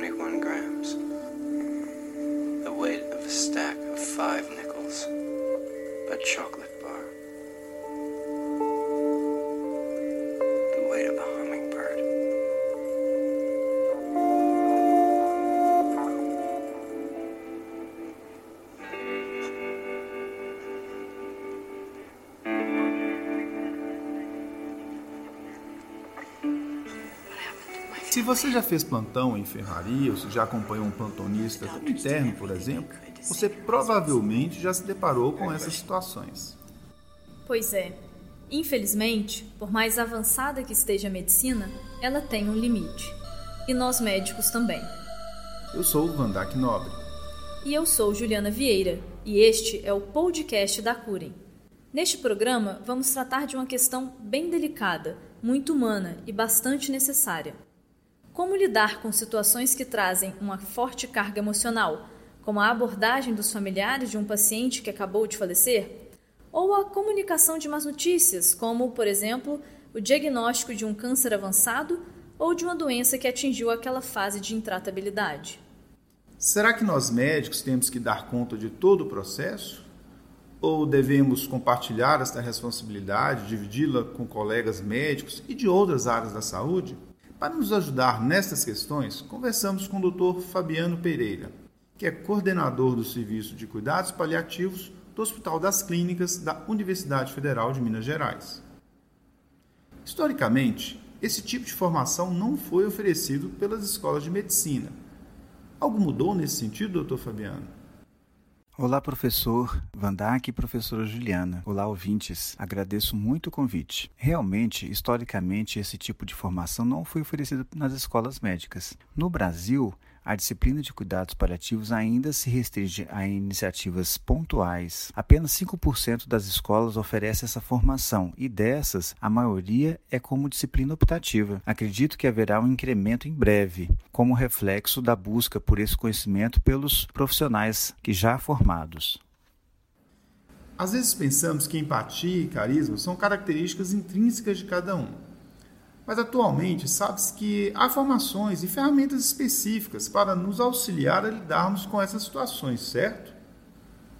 41 grams. The weight of a stack of five nickels. A chocolate Se você já fez plantão em enfermaria ou se já acompanhou um plantonista como interno, por exemplo, você provavelmente já se deparou com essas situações. Pois é. Infelizmente, por mais avançada que esteja a medicina, ela tem um limite. E nós médicos também. Eu sou o Vandak Nobre. E eu sou Juliana Vieira, e este é o podcast da Curem. Neste programa, vamos tratar de uma questão bem delicada, muito humana e bastante necessária. Como lidar com situações que trazem uma forte carga emocional, como a abordagem dos familiares de um paciente que acabou de falecer? Ou a comunicação de más notícias, como, por exemplo, o diagnóstico de um câncer avançado ou de uma doença que atingiu aquela fase de intratabilidade? Será que nós médicos temos que dar conta de todo o processo? Ou devemos compartilhar esta responsabilidade, dividi-la com colegas médicos e de outras áreas da saúde? Para nos ajudar nestas questões, conversamos com o Dr. Fabiano Pereira, que é coordenador do Serviço de Cuidados Paliativos do Hospital das Clínicas da Universidade Federal de Minas Gerais. Historicamente, esse tipo de formação não foi oferecido pelas escolas de medicina. Algo mudou nesse sentido, Dr. Fabiano? Olá, professor Vandak e professora Juliana. Olá, ouvintes. Agradeço muito o convite. Realmente, historicamente, esse tipo de formação não foi oferecido nas escolas médicas. No Brasil, a disciplina de cuidados paliativos ainda se restringe a iniciativas pontuais. Apenas 5% das escolas oferece essa formação e dessas, a maioria é como disciplina optativa. Acredito que haverá um incremento em breve, como reflexo da busca por esse conhecimento pelos profissionais que já formados. Às vezes pensamos que empatia e carisma são características intrínsecas de cada um. Mas atualmente sabe-se que há formações e ferramentas específicas para nos auxiliar a lidarmos com essas situações, certo?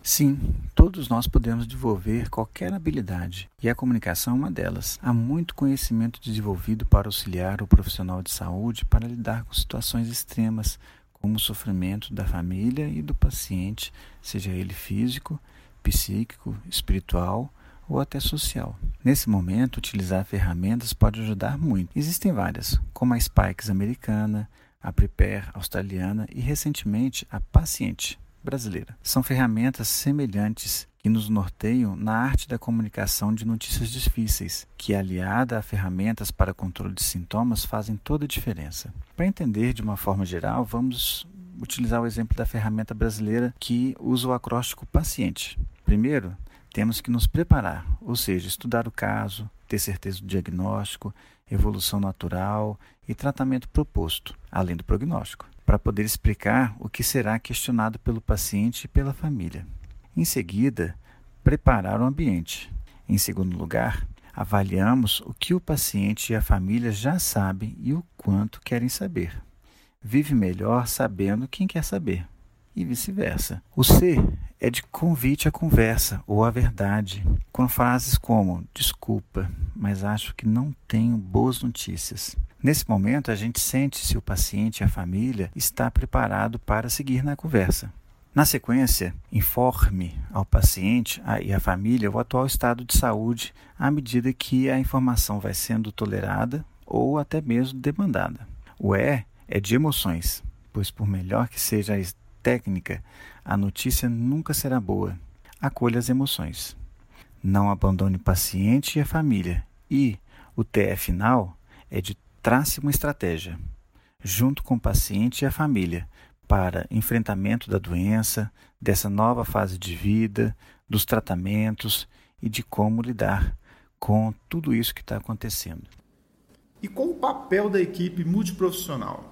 Sim, todos nós podemos desenvolver qualquer habilidade e a comunicação é uma delas. Há muito conhecimento desenvolvido para auxiliar o profissional de saúde para lidar com situações extremas, como o sofrimento da família e do paciente, seja ele físico, psíquico, espiritual ou até social. Nesse momento, utilizar ferramentas pode ajudar muito. Existem várias, como a Spikes americana, a Prepare australiana e recentemente a Paciente brasileira. São ferramentas semelhantes que nos norteiam na arte da comunicação de notícias difíceis, que aliada a ferramentas para controle de sintomas fazem toda a diferença. Para entender de uma forma geral, vamos utilizar o exemplo da ferramenta brasileira que usa o acróstico paciente. Primeiro, temos que nos preparar, ou seja, estudar o caso, ter certeza do diagnóstico, evolução natural e tratamento proposto, além do prognóstico, para poder explicar o que será questionado pelo paciente e pela família. Em seguida, preparar o ambiente. Em segundo lugar, avaliamos o que o paciente e a família já sabem e o quanto querem saber. Vive melhor sabendo quem quer saber e vice-versa. O C é de convite à conversa ou à verdade, com frases como: Desculpa, mas acho que não tenho boas notícias. Nesse momento, a gente sente se o paciente e a família está preparado para seguir na conversa. Na sequência, informe ao paciente e à família o atual estado de saúde à medida que a informação vai sendo tolerada ou até mesmo demandada. O E é de emoções, pois por melhor que seja técnica, a notícia nunca será boa. Acolha as emoções. Não abandone o paciente e a família. E o TE final é de trace uma estratégia, junto com o paciente e a família, para enfrentamento da doença, dessa nova fase de vida, dos tratamentos e de como lidar com tudo isso que está acontecendo. E qual o papel da equipe multiprofissional?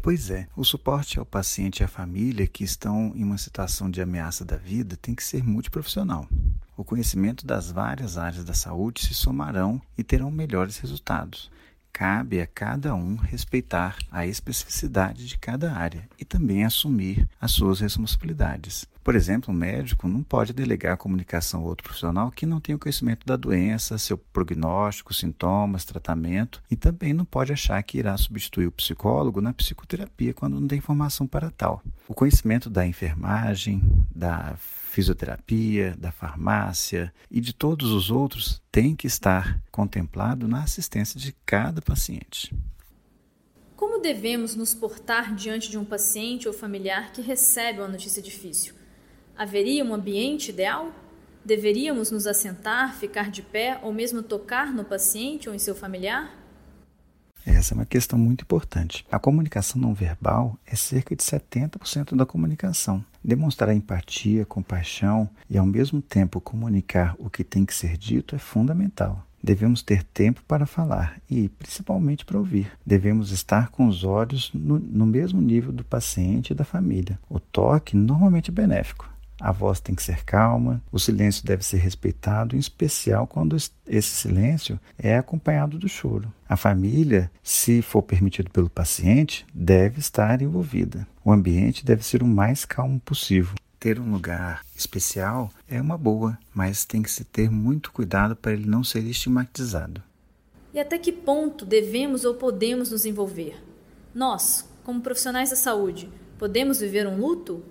Pois é, o suporte ao paciente e à família que estão em uma situação de ameaça da vida tem que ser multiprofissional. O conhecimento das várias áreas da saúde se somarão e terão melhores resultados. cabe a cada um respeitar a especificidade de cada área e também assumir as suas responsabilidades. Por exemplo, um médico não pode delegar a comunicação a outro profissional que não tem o conhecimento da doença, seu prognóstico, sintomas, tratamento, e também não pode achar que irá substituir o psicólogo na psicoterapia quando não tem informação para tal. O conhecimento da enfermagem, da fisioterapia, da farmácia e de todos os outros tem que estar contemplado na assistência de cada paciente. Como devemos nos portar diante de um paciente ou familiar que recebe uma notícia difícil? Haveria um ambiente ideal? Deveríamos nos assentar, ficar de pé ou mesmo tocar no paciente ou em seu familiar? Essa é uma questão muito importante. A comunicação não verbal é cerca de 70% da comunicação. Demonstrar empatia, compaixão e, ao mesmo tempo, comunicar o que tem que ser dito é fundamental. Devemos ter tempo para falar e, principalmente, para ouvir. Devemos estar com os olhos no, no mesmo nível do paciente e da família. O toque normalmente é benéfico. A voz tem que ser calma, o silêncio deve ser respeitado, em especial quando esse silêncio é acompanhado do choro. A família, se for permitido pelo paciente, deve estar envolvida. O ambiente deve ser o mais calmo possível. Ter um lugar especial é uma boa, mas tem que se ter muito cuidado para ele não ser estigmatizado. E até que ponto devemos ou podemos nos envolver? Nós, como profissionais da saúde, podemos viver um luto?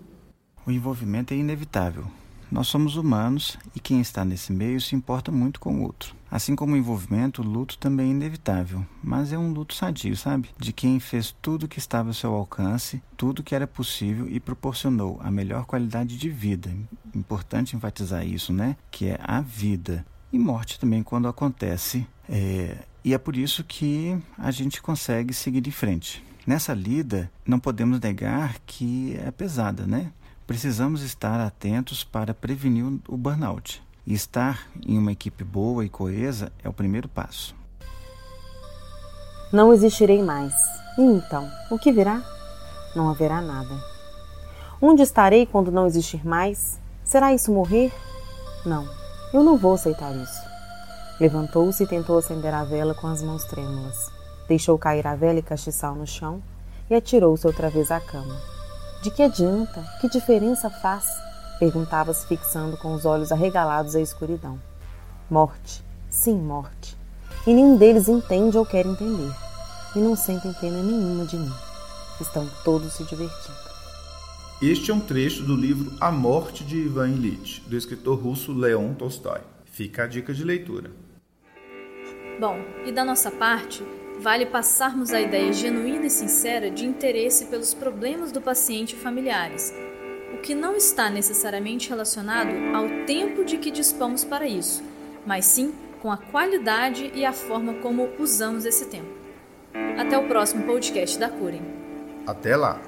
O envolvimento é inevitável. Nós somos humanos e quem está nesse meio se importa muito com o outro. Assim como o envolvimento, o luto também é inevitável, mas é um luto sadio, sabe? De quem fez tudo o que estava ao seu alcance, tudo que era possível e proporcionou a melhor qualidade de vida. Importante enfatizar isso, né? Que é a vida. E morte também quando acontece. É... E é por isso que a gente consegue seguir em frente. Nessa lida, não podemos negar que é pesada, né? Precisamos estar atentos para prevenir o burnout. E estar em uma equipe boa e coesa é o primeiro passo. Não existirei mais. E então, o que virá? Não haverá nada. Onde estarei quando não existir mais? Será isso morrer? Não, eu não vou aceitar isso. Levantou-se e tentou acender a vela com as mãos trêmulas. Deixou cair a vela e castiçal no chão e atirou-se outra vez à cama. De que adianta? Que diferença faz? Perguntava-se fixando com os olhos arregalados a escuridão. Morte, sim, morte. E nenhum deles entende ou quer entender. E não sentem pena nenhuma de mim. Estão todos se divertindo. Este é um trecho do livro A Morte de Ivan Illich, do escritor russo Leon Tolstói. Fica a dica de leitura. Bom, e da nossa parte, vale passarmos a ideia genuína e sincera de interesse pelos problemas do paciente e familiares, o que não está necessariamente relacionado ao tempo de que dispomos para isso, mas sim com a qualidade e a forma como usamos esse tempo. Até o próximo podcast da Curem. Até lá!